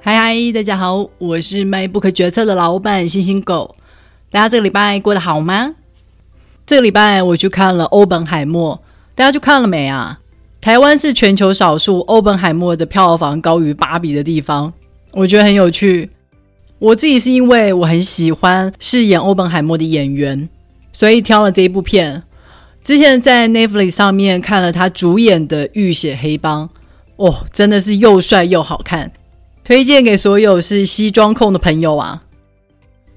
嗨嗨，大家好，我是卖不可决策的老板星星狗。大家这个礼拜过得好吗？这个礼拜我去看了《欧本海默》，大家去看了没啊？台湾是全球少数《欧本海默》的票房高于《芭比》的地方，我觉得很有趣。我自己是因为我很喜欢饰演欧本海默的演员，所以挑了这一部片。之前在 Netflix 上面看了他主演的《浴血黑帮》，哦，真的是又帅又好看。推荐给所有是西装控的朋友啊！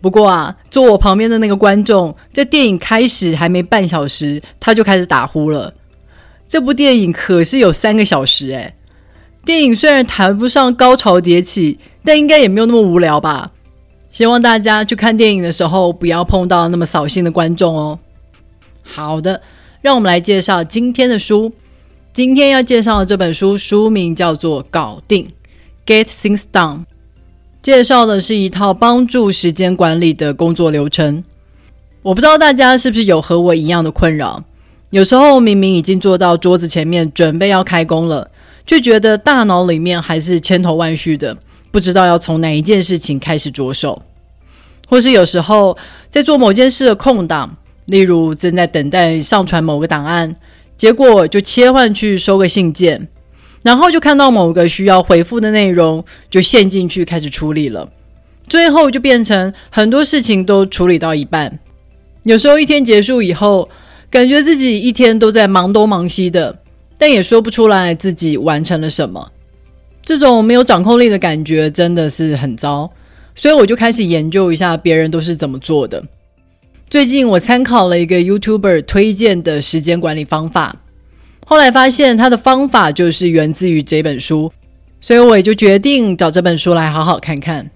不过啊，坐我旁边的那个观众，在电影开始还没半小时，他就开始打呼了。这部电影可是有三个小时诶。电影虽然谈不上高潮迭起，但应该也没有那么无聊吧？希望大家去看电影的时候，不要碰到那么扫兴的观众哦。好的，让我们来介绍今天的书。今天要介绍的这本书，书名叫做《搞定》。Get things done，介绍的是一套帮助时间管理的工作流程。我不知道大家是不是有和我一样的困扰，有时候明明已经坐到桌子前面准备要开工了，却觉得大脑里面还是千头万绪的，不知道要从哪一件事情开始着手。或是有时候在做某件事的空档，例如正在等待上传某个档案，结果就切换去收个信件。然后就看到某个需要回复的内容，就陷进去开始处理了，最后就变成很多事情都处理到一半。有时候一天结束以后，感觉自己一天都在忙东忙西的，但也说不出来自己完成了什么。这种没有掌控力的感觉真的是很糟，所以我就开始研究一下别人都是怎么做的。最近我参考了一个 YouTuber 推荐的时间管理方法。后来发现他的方法就是源自于这本书，所以我也就决定找这本书来好好看看。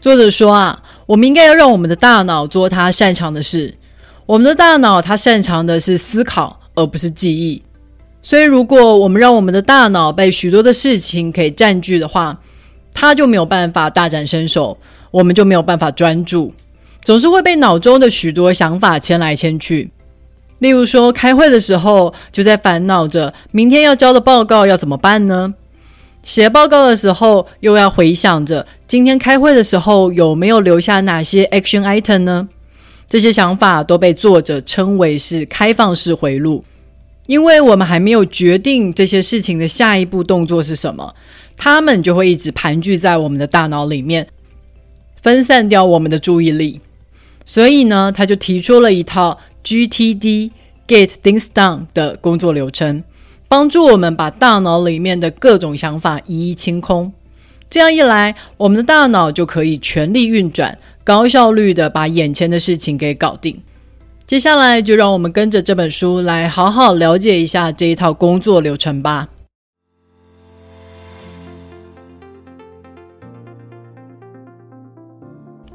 作者说啊，我们应该要让我们的大脑做他擅长的事。我们的大脑它擅长的是思考，而不是记忆。所以如果我们让我们的大脑被许多的事情给占据的话，它就没有办法大展身手，我们就没有办法专注，总是会被脑中的许多想法牵来牵去。例如说，开会的时候就在烦恼着明天要交的报告要怎么办呢？写报告的时候又要回想着今天开会的时候有没有留下哪些 action item 呢？这些想法都被作者称为是开放式回路，因为我们还没有决定这些事情的下一步动作是什么，他们就会一直盘踞在我们的大脑里面，分散掉我们的注意力。所以呢，他就提出了一套。GTD Get Things Done 的工作流程，帮助我们把大脑里面的各种想法一一清空。这样一来，我们的大脑就可以全力运转，高效率的把眼前的事情给搞定。接下来，就让我们跟着这本书来好好了解一下这一套工作流程吧。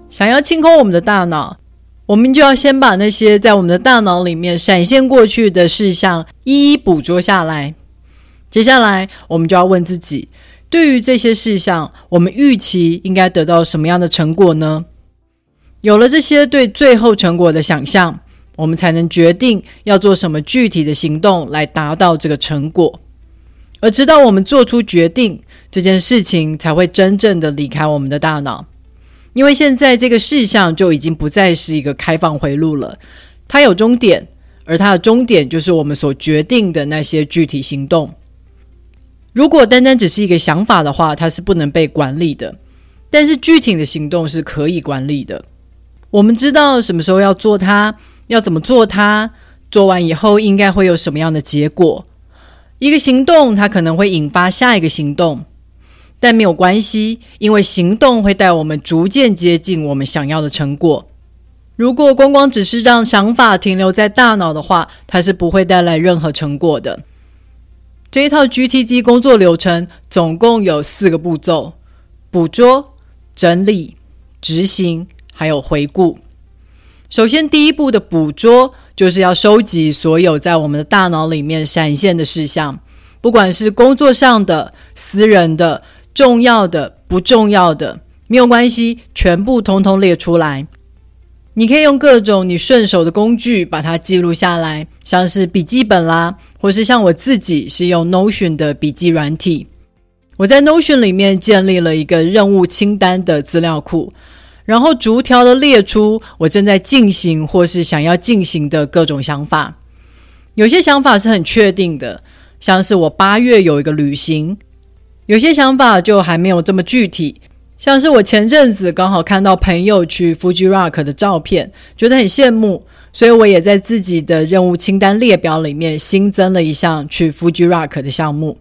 想要清空我们的大脑。我们就要先把那些在我们的大脑里面闪现过去的事项一一捕捉下来。接下来，我们就要问自己：对于这些事项，我们预期应该得到什么样的成果呢？有了这些对最后成果的想象，我们才能决定要做什么具体的行动来达到这个成果。而直到我们做出决定，这件事情才会真正的离开我们的大脑。因为现在这个事项就已经不再是一个开放回路了，它有终点，而它的终点就是我们所决定的那些具体行动。如果单单只是一个想法的话，它是不能被管理的；但是具体的行动是可以管理的。我们知道什么时候要做它，要怎么做它，做完以后应该会有什么样的结果。一个行动，它可能会引发下一个行动。但没有关系，因为行动会带我们逐渐接近我们想要的成果。如果光光只是让想法停留在大脑的话，它是不会带来任何成果的。这一套 GTD 工作流程总共有四个步骤：捕捉、整理、执行，还有回顾。首先，第一步的捕捉就是要收集所有在我们的大脑里面闪现的事项，不管是工作上的、私人的。重要的、不重要的没有关系，全部通通列出来。你可以用各种你顺手的工具把它记录下来，像是笔记本啦，或是像我自己是用 Notion 的笔记软体。我在 Notion 里面建立了一个任务清单的资料库，然后逐条的列出我正在进行或是想要进行的各种想法。有些想法是很确定的，像是我八月有一个旅行；有些想法就还没有这么具体，像是我前阵子刚好看到朋友去 Fuji Rock 的照片，觉得很羡慕，所以我也在自己的任务清单列表里面新增了一项去 Fuji Rock 的项目。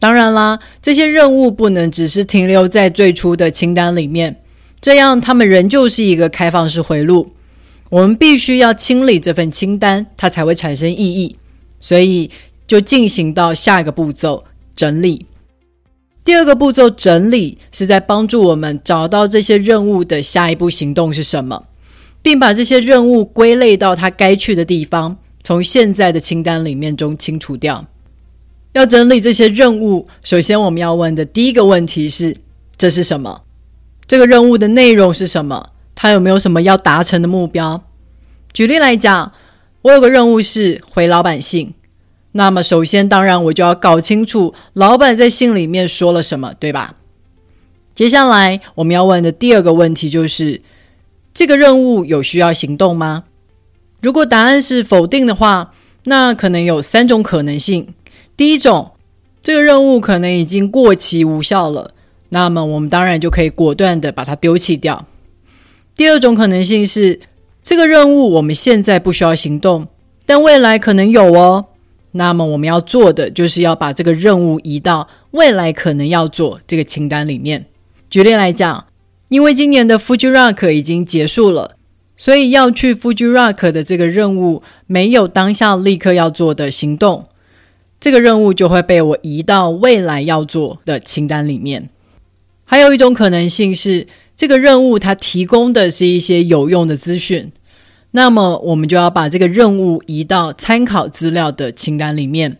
当然啦，这些任务不能只是停留在最初的清单里面，这样他们仍旧是一个开放式回路。我们必须要清理这份清单，它才会产生意义。所以就进行到下一个步骤——整理。第二个步骤整理是在帮助我们找到这些任务的下一步行动是什么，并把这些任务归类到它该去的地方，从现在的清单里面中清除掉。要整理这些任务，首先我们要问的第一个问题是：这是什么？这个任务的内容是什么？它有没有什么要达成的目标？举例来讲，我有个任务是回老板信，那么首先当然我就要搞清楚老板在信里面说了什么，对吧？接下来我们要问的第二个问题就是：这个任务有需要行动吗？如果答案是否定的话，那可能有三种可能性。第一种，这个任务可能已经过期无效了，那么我们当然就可以果断地把它丢弃掉。第二种可能性是，这个任务我们现在不需要行动，但未来可能有哦。那么我们要做的就是要把这个任务移到未来可能要做这个清单里面。举例来讲，因为今年的 Fuji Rock 已经结束了，所以要去 Fuji Rock 的这个任务没有当下立刻要做的行动。这个任务就会被我移到未来要做的清单里面。还有一种可能性是，这个任务它提供的是一些有用的资讯，那么我们就要把这个任务移到参考资料的清单里面。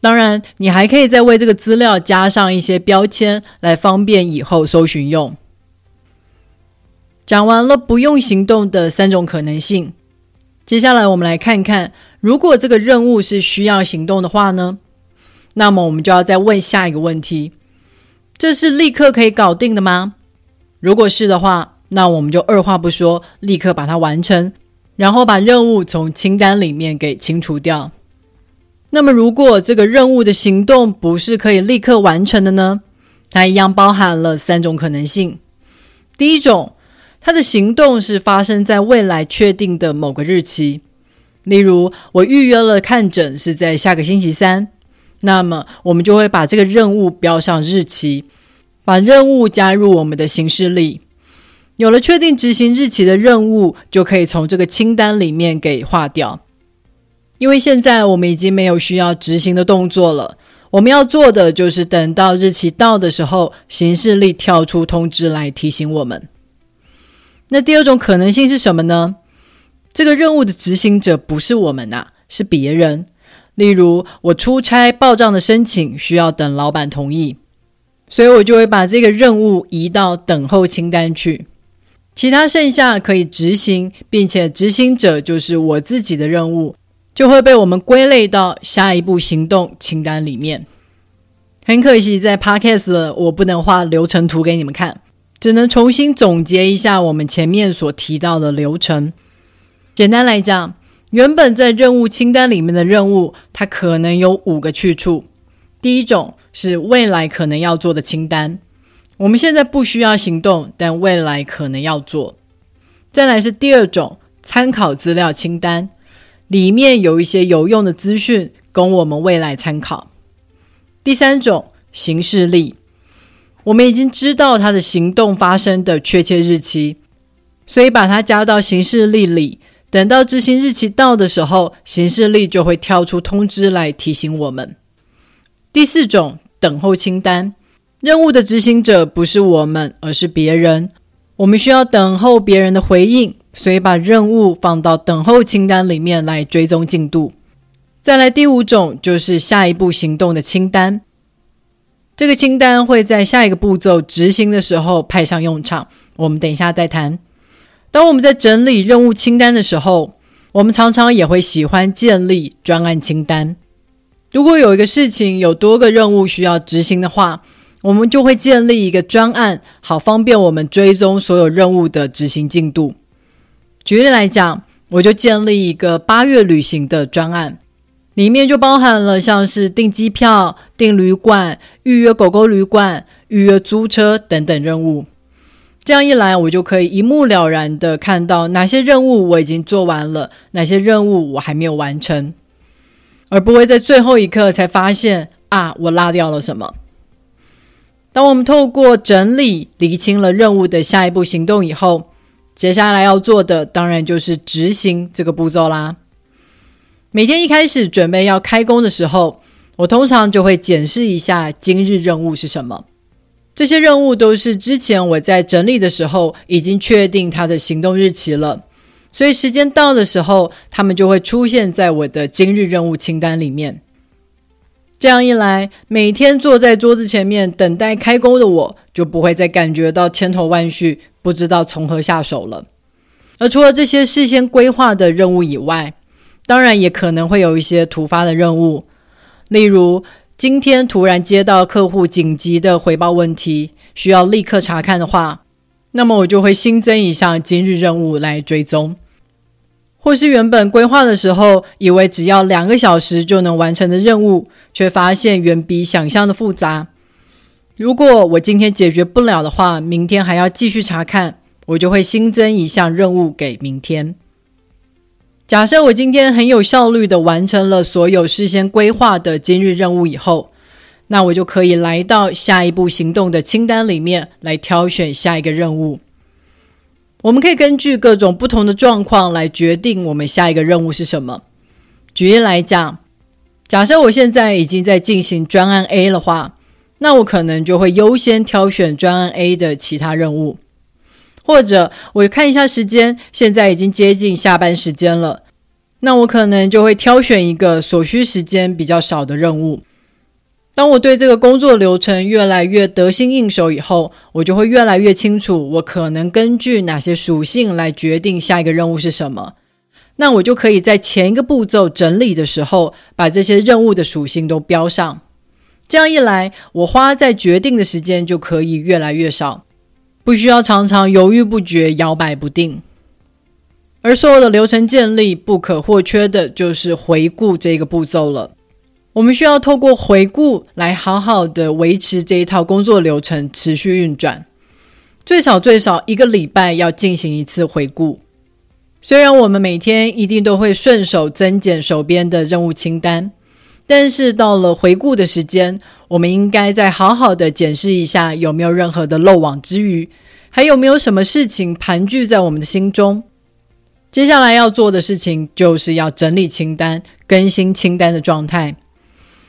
当然，你还可以再为这个资料加上一些标签，来方便以后搜寻用。讲完了不用行动的三种可能性。接下来我们来看看，如果这个任务是需要行动的话呢？那么我们就要再问下一个问题：这是立刻可以搞定的吗？如果是的话，那我们就二话不说，立刻把它完成，然后把任务从清单里面给清除掉。那么如果这个任务的行动不是可以立刻完成的呢？它一样包含了三种可能性。第一种。它的行动是发生在未来确定的某个日期，例如我预约了看诊是在下个星期三，那么我们就会把这个任务标上日期，把任务加入我们的行事历。有了确定执行日期的任务，就可以从这个清单里面给划掉，因为现在我们已经没有需要执行的动作了。我们要做的就是等到日期到的时候，行事历跳出通知来提醒我们。那第二种可能性是什么呢？这个任务的执行者不是我们呐、是别人。例如，我出差报账的申请需要等老板同意，所以我就会把这个任务移到等候清单去。其他剩下可以执行，并且执行者就是我自己的任务，就会被我们归类到下一步行动清单里面。很可惜，在 Podcast 我不能画流程图给你们看。只能重新总结一下我们前面所提到的流程。简单来讲，原本在任务清单里面的任务，它可能有五个去处。第一种是未来可能要做的清单，我们现在不需要行动，但未来可能要做。再来是第二种参考资料清单，里面有一些有用的资讯供我们未来参考。第三种行事历。我们已经知道他的行动发生的确切日期，所以把它加到行事历里。等到执行日期到的时候，行事历就会跳出通知来提醒我们。第四种，等候清单，任务的执行者不是我们，而是别人。我们需要等候别人的回应，所以把任务放到等候清单里面来追踪进度。再来第五种，就是下一步行动的清单。这个清单会在下一个步骤执行的时候派上用场，我们等一下再谈。当我们在整理任务清单的时候，我们常常也会喜欢建立专案清单。如果有一个事情有多个任务需要执行的话，我们就会建立一个专案，好方便我们追踪所有任务的执行进度。举例来讲，我就建立一个八月旅行的专案，里面就包含了像是订机票、订旅馆、预约狗狗旅馆、预约租车等等任务。这样一来，我就可以一目了然地看到哪些任务我已经做完了，哪些任务我还没有完成，而不会在最后一刻才发现啊，我落掉了什么。当我们透过整理厘清了任务的下一步行动以后，接下来要做的当然就是执行这个步骤啦。每天一开始准备要开工的时候，我通常就会检视一下今日任务是什么。这些任务都是之前我在整理的时候已经确定它的行动日期了，所以时间到的时候，它们就会出现在我的今日任务清单里面。这样一来，每天坐在桌子前面等待开工的我，就不会再感觉到千头万绪，不知道从何下手了。而除了这些事先规划的任务以外，当然也可能会有一些突发的任务，例如今天突然接到客户紧急的回报问题，需要立刻查看的话，那么我就会新增一项今日任务来追踪。或是原本规划的时候，以为只要两个小时就能完成的任务，却发现远比想象的复杂。如果我今天解决不了的话，明天还要继续查看，我就会新增一项任务给明天。假设我今天很有效率地完成了所有事先规划的今日任务以后，那我就可以来到下一步行动的清单里面来挑选下一个任务。我们可以根据各种不同的状况来决定我们下一个任务是什么。举例来讲，假设我现在已经在进行专案 A 的话，那我可能就会优先挑选专案 A 的其他任务。或者我看一下时间，现在已经接近下班时间了，那我可能就会挑选一个所需时间比较少的任务。当我对这个工作流程越来越得心应手以后，我就会越来越清楚，我可能根据哪些属性来决定下一个任务是什么。那我就可以在前一个步骤整理的时候，把这些任务的属性都标上。这样一来，我花在决定的时间就可以越来越少，不需要常常犹豫不决、摇摆不定。而所有的流程建立不可或缺的就是回顾这个步骤了。我们需要透过回顾来好好的维持这一套工作流程持续运转，最少最少一个礼拜要进行一次回顾。虽然我们每天一定都会顺手增减手边的任务清单，但是到了回顾的时间，我们应该再好好的检视一下有没有任何的漏网之鱼，还有没有什么事情盘踞在我们的心中。接下来要做的事情就是要整理清单，更新清单的状态。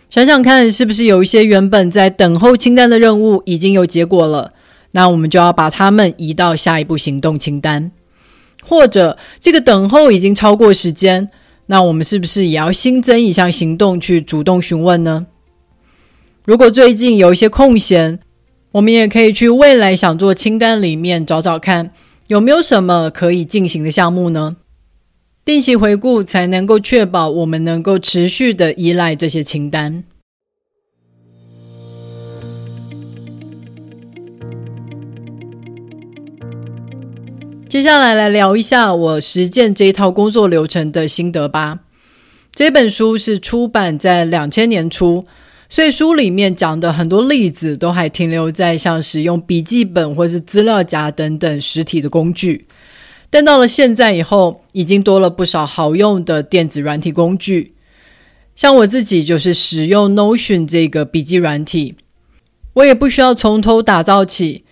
想想看，是不是有一些原本在等候清单的任务已经有结果了？那我们就要把它们移到下一步行动清单。或者这个等候已经超过时间，那我们是不是也要新增一项行动去主动询问呢？如果最近有一些空闲，我们也可以去未来想做清单里面找找看，有没有什么可以进行的项目呢？定期回顾才能够确保我们能够持续的依赖这些清单。接下来来聊一下我实践这一套工作流程的心得吧。这本书是出版在两千年初，所以书里面讲的很多例子都还停留在像使用笔记本或是资料夹等等实体的工具。但到了现在以后，已经多了不少好用的电子软体工具。像我自己就是使用 Notion 这个笔记软体，我也不需要从头打造起，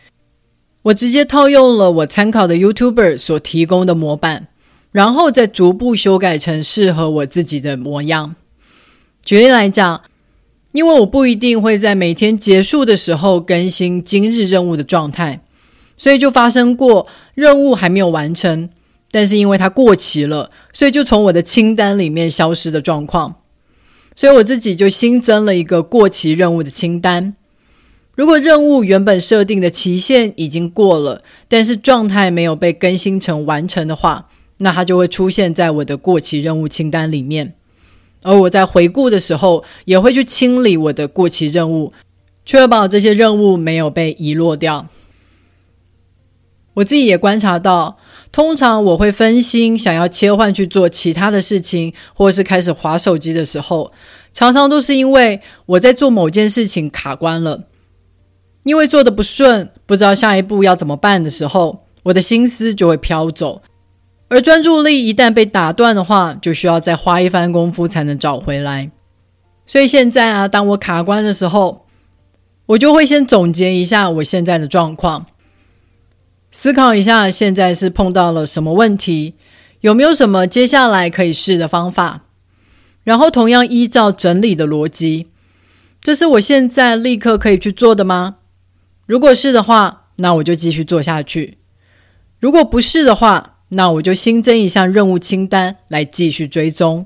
我直接套用了我参考的 YouTuber 所提供的模板，然后再逐步修改成适合我自己的模样。举例来讲，因为我不一定会在每天结束的时候更新今日任务的状态。所以就发生过任务还没有完成，但是因为它过期了，所以就从我的清单里面消失的状况。所以我自己就新增了一个过期任务的清单。如果任务原本设定的期限已经过了，但是状态没有被更新成完成的话，那它就会出现在我的过期任务清单里面。而我在回顾的时候，也会去清理我的过期任务，确保这些任务没有被遗落掉。我自己也观察到，通常我会分心，想要切换去做其他的事情，或是开始划手机的时候，常常都是因为我在做某件事情卡关了，因为做得不顺，不知道下一步要怎么办的时候，我的心思就会飘走，而专注力一旦被打断的话，就需要再花一番功夫才能找回来。所以现在啊，当我卡关的时候，我就会先总结一下我现在的状况。思考一下，现在是碰到了什么问题？有没有什么接下来可以试的方法？然后同样依照整理的逻辑，这是我现在立刻可以去做的吗？如果是的话，那我就继续做下去；如果不是的话，那我就新增一项任务清单来继续追踪。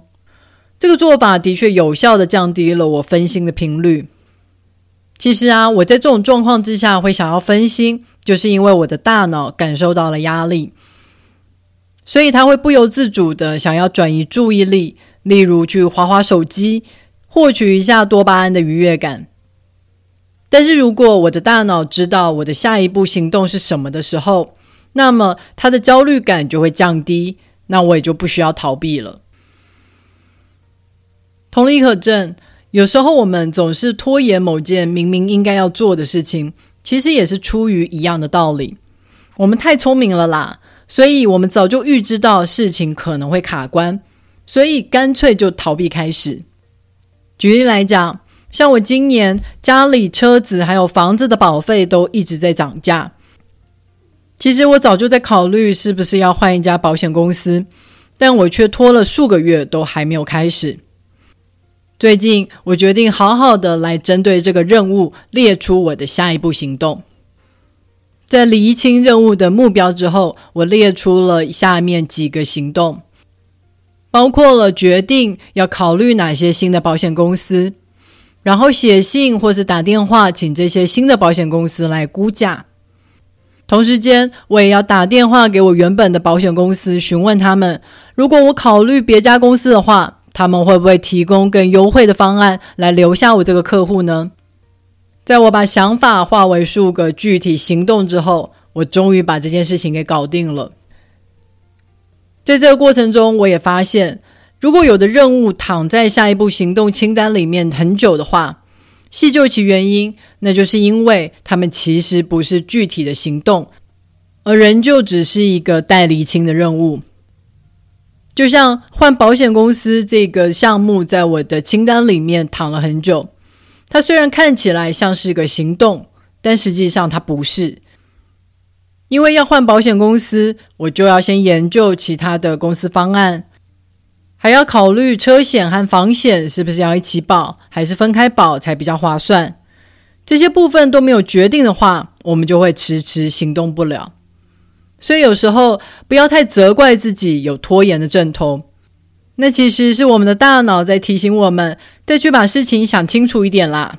这个做法的确有效的降低了我分心的频率。其实啊，我在这种状况之下会想要分心，就是因为我的大脑感受到了压力，所以它会不由自主的想要转移注意力，例如去滑滑手机，获取一下多巴胺的愉悦感。但是如果我的大脑知道我的下一步行动是什么的时候，那么它的焦虑感就会降低，那我也就不需要逃避了。同理可证。有时候我们总是拖延某件明明应该要做的事情，其实也是出于一样的道理。我们太聪明了啦，所以我们早就预知到事情可能会卡关，所以干脆就逃避开始。举例来讲，像我今年家里车子还有房子的保费都一直在涨价，其实我早就在考虑是不是要换一家保险公司，但我却拖了数个月都还没有开始。最近，我决定好好的来针对这个任务列出我的下一步行动。在厘清任务的目标之后，我列出了下面几个行动，包括了决定要考虑哪些新的保险公司，然后写信或是打电话请这些新的保险公司来估价。同时间，我也要打电话给我原本的保险公司，询问他们，如果我考虑别家公司的话。他们会不会提供更优惠的方案来留下我这个客户呢？在我把想法化为数个具体行动之后，我终于把这件事情给搞定了。在这个过程中，我也发现，如果有的任务躺在下一步行动清单里面很久的话，细究其原因，那就是因为他们其实不是具体的行动，而仍旧只是一个待厘清的任务。就像换保险公司这个项目，在我的清单里面躺了很久。它虽然看起来像是个行动，但实际上它不是。因为要换保险公司，我就要先研究其他的公司方案，还要考虑车险和房险是不是要一起保，还是分开保才比较划算。这些部分都没有决定的话，我们就会迟迟行动不了。所以有时候不要太责怪自己有拖延的症头，那其实是我们的大脑在提醒我们再去把事情想清楚一点啦。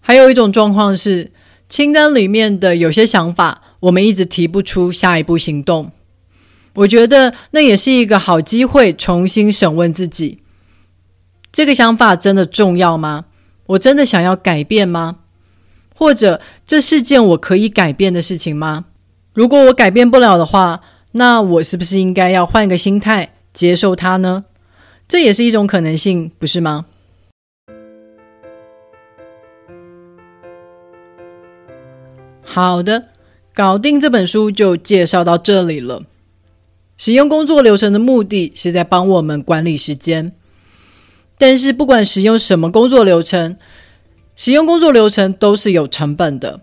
还有一种状况是，清单里面的有些想法，我们一直提不出下一步行动。我觉得那也是一个好机会，重新审问自己：这个想法真的重要吗？我真的想要改变吗？或者这是件我可以改变的事情吗？如果我改变不了的话，那我是不是应该要换个心态接受它呢？这也是一种可能性，不是吗？好的，搞定这本书就介绍到这里了。使用工作流程的目的是在帮我们管理时间，但是不管使用什么工作流程，使用工作流程都是有成本的。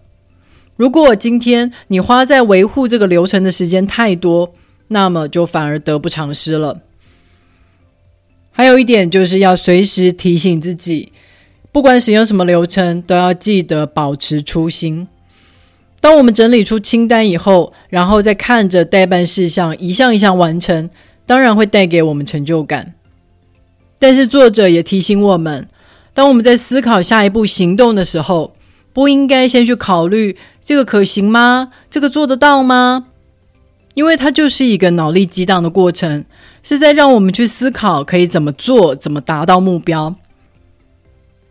如果今天你花在维护这个流程的时间太多，那么就反而得不偿失了。还有一点就是要随时提醒自己，不管使用什么流程，都要记得保持初心。当我们整理出清单以后，然后再看着待办事项一项一项完成，当然会带给我们成就感。但是作者也提醒我们，当我们在思考下一步行动的时候，不应该先去考虑这个可行吗？这个做得到吗？因为它就是一个脑力激荡的过程，是在让我们去思考可以怎么做，怎么达到目标。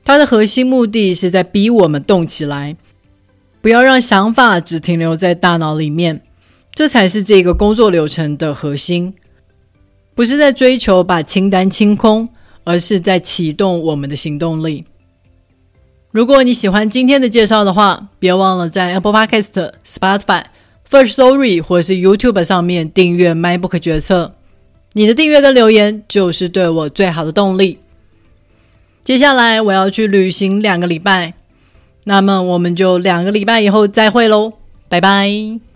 它的核心目的是在逼我们动起来，不要让想法只停留在大脑里面，这才是这个工作流程的核心。不是在追求把清单清空，而是在启动我们的行动力。如果你喜欢今天的介绍的话，别忘了在 Apple Podcast、Spotify、First Story 或是 YouTube 上面订阅《MyBook 决策》。你的订阅跟留言就是对我最好的动力。接下来我要去旅行两个礼拜，那么我们就两个礼拜以后再会喽，拜拜。